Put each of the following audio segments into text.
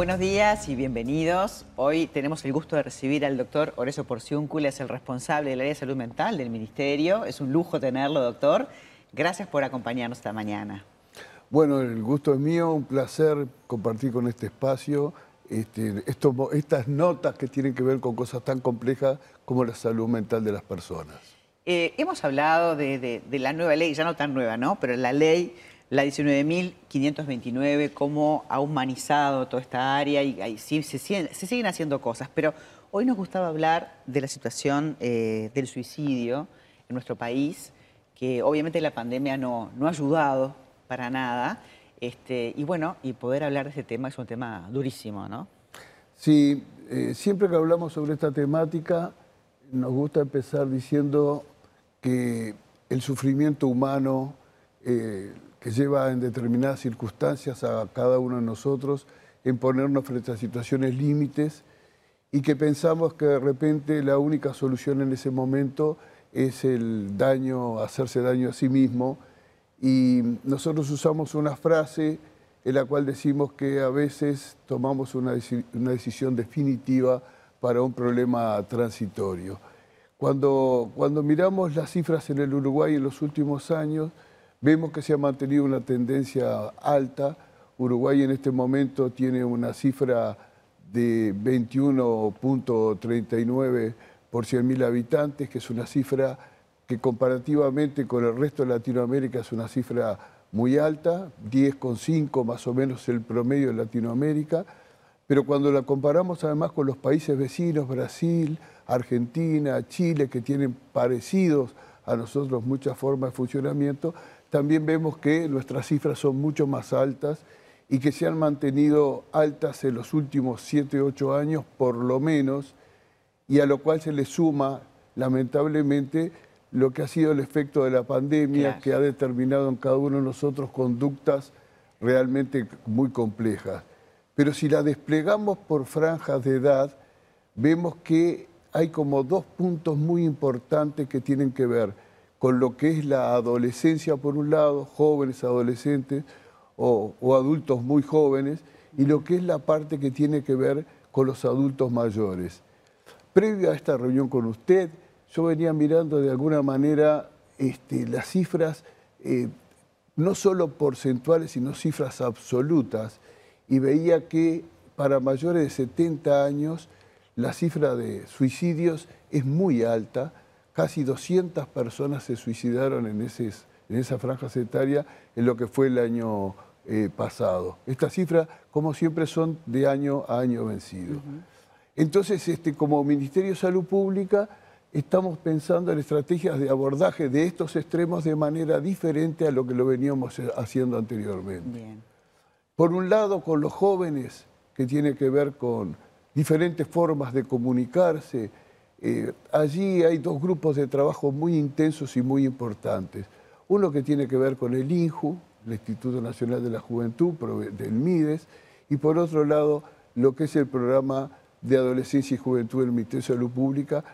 Buenos días y bienvenidos. Hoy tenemos el gusto de recibir al doctor Oreso Porciúncula, es el responsable del área de salud mental del Ministerio. Es un lujo tenerlo, doctor. Gracias por acompañarnos esta mañana. Bueno, el gusto es mío, un placer compartir con este espacio este, estas notas que tienen que ver con cosas tan complejas como la salud mental de las personas. Eh, hemos hablado de, la nueva ley, ya no tan nueva, ¿no? Pero la ley, la 19.529, cómo ha humanizado toda esta área y, sí, se, siguen, haciendo cosas. Pero hoy nos gustaba hablar de la situación eh, del suicidio en nuestro país, que obviamente la pandemia no, no ha ayudado para nada. Este, y bueno, y poder hablar de este tema es un tema durísimo, ¿no? Sí, eh, siempre que hablamos sobre esta temática, nos gusta empezar diciendo que el sufrimiento humano eh, que lleva en determinadas circunstancias a cada uno de nosotros en ponernos frente a situaciones límites y que pensamos que de repente la única solución en ese momento es el daño, hacerse daño a sí mismo. Y nosotros usamos una frase en la cual decimos que a veces tomamos una, una decisión definitiva para un problema transitorio. Cuando, cuando miramos las cifras en el Uruguay en los últimos años, vemos que se ha mantenido una tendencia alta. Uruguay en este momento tiene una cifra de 21.39 por 100.000 habitantes, que es una cifra que comparativamente con el resto de Latinoamérica es una cifra muy alta, 10,5 más o menos el promedio de Latinoamérica, pero cuando la comparamos además con los países vecinos, Brasil, Argentina, Chile, que tienen parecidos a nosotros muchas formas de funcionamiento, también vemos que nuestras cifras son mucho más altas y que se han mantenido altas en los últimos 7, 8 años por lo menos, y a lo cual se le suma, lamentablemente, lo que ha sido el efecto de la pandemia, que ha determinado en cada uno de nosotros conductas realmente muy complejas. Pero si la desplegamos por franjas de edad, vemos que hay como dos puntos muy importantes que tienen que ver con lo que es la adolescencia por un lado, jóvenes, adolescentes o, adultos muy jóvenes, y lo que es la parte que tiene que ver con los adultos mayores. Previo a esta reunión con usted, yo venía mirando de alguna manera este, las cifras, eh, no solo porcentuales, sino cifras absolutas, y veía que para mayores de 70 años la cifra de suicidios es muy alta, casi 200 personas se suicidaron en, en esa franja etaria en lo que fue el año eh, pasado. Estas cifras, como siempre, son de año a año vencido. Entonces, este, como Ministerio de Salud Pública, estamos pensando en estrategias de abordaje de estos extremos de manera diferente a lo que lo veníamos eh, haciendo anteriormente. Por un lado, con los jóvenes, que tiene que ver con diferentes formas de comunicarse. Eh, allí hay dos grupos de trabajo muy intensos y muy importantes. Uno que tiene que ver con el INJU, el Instituto Nacional de la Juventud, del MIDES, y por otro lado, lo que es el programa de adolescencia y juventud del Ministerio de Salud Pública,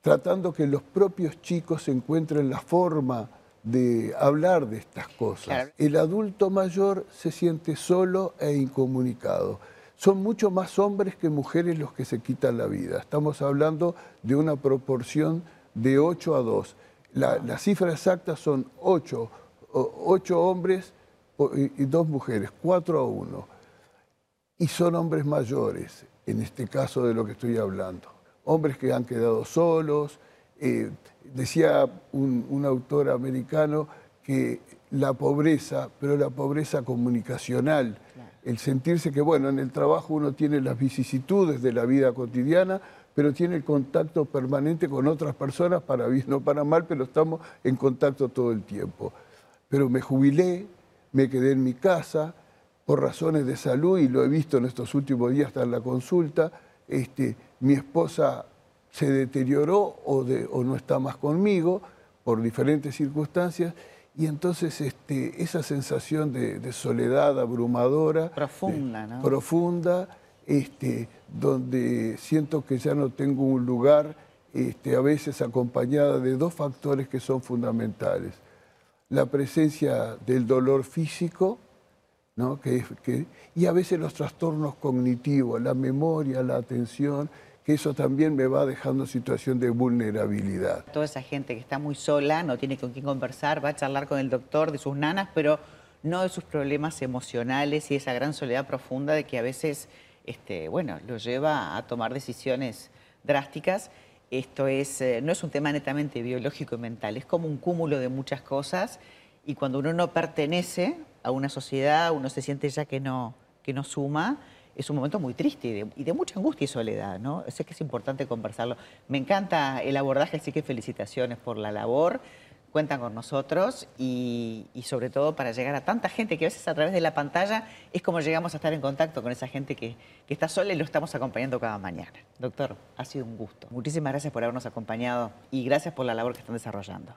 tratando que los propios chicos encuentren la forma de hablar de estas cosas. El adulto mayor se siente solo e incomunicado. Son mucho más hombres que mujeres los que se quitan la vida. Estamos hablando de una proporción de 8 a 2. La, la cifra exacta son 8, 8 hombres y 2 mujeres, 4 a 1. Y son hombres mayores, en este caso de lo que estoy hablando. Hombres que han quedado solos. Eh, decía un, un autor americano que la pobreza, pero la pobreza comunicacional, el sentirse que, bueno, en el trabajo uno tiene las vicisitudes de la vida cotidiana, pero tiene el contacto permanente con otras personas, para bien o para mal, pero estamos en contacto todo el tiempo. Pero me jubilé, me quedé en mi casa por razones de salud y lo he visto en estos últimos días hasta en la consulta, este, mi esposa se deterioró o, o no está más conmigo por diferentes circunstancias y entonces este, esa sensación de, soledad abrumadora. Profunda, ¿no? Profunda, este, donde siento que ya no tengo un lugar, este, a veces acompañada de dos factores que son fundamentales. La presencia del dolor físico ¿no? Que, que, y a veces los trastornos cognitivos, la memoria, la atención, que eso también me va dejando situación de vulnerabilidad. Toda esa gente que está muy sola, no tiene con quién conversar, va a charlar con el doctor de sus nanas, pero no de sus problemas emocionales y esa gran soledad profunda de que a veces, este, bueno, lo lleva a tomar decisiones drásticas. Esto es, eh, no es un tema netamente biológico y mental, es como un cúmulo de muchas cosas y cuando uno no pertenece a una sociedad, uno se siente ya que no, que no suma, es un momento muy triste y de, mucha angustia y soledad, ¿no? Sé que es importante conversarlo. Me encanta el abordaje, así que felicitaciones por la labor. Cuentan con nosotros y, sobre todo para llegar a tanta gente que a veces a través de la pantalla es como llegamos a estar en contacto con esa gente que está sola y lo estamos acompañando cada mañana. Doctor, ha sido un gusto. Muchísimas gracias por habernos acompañado y gracias por la labor que están desarrollando.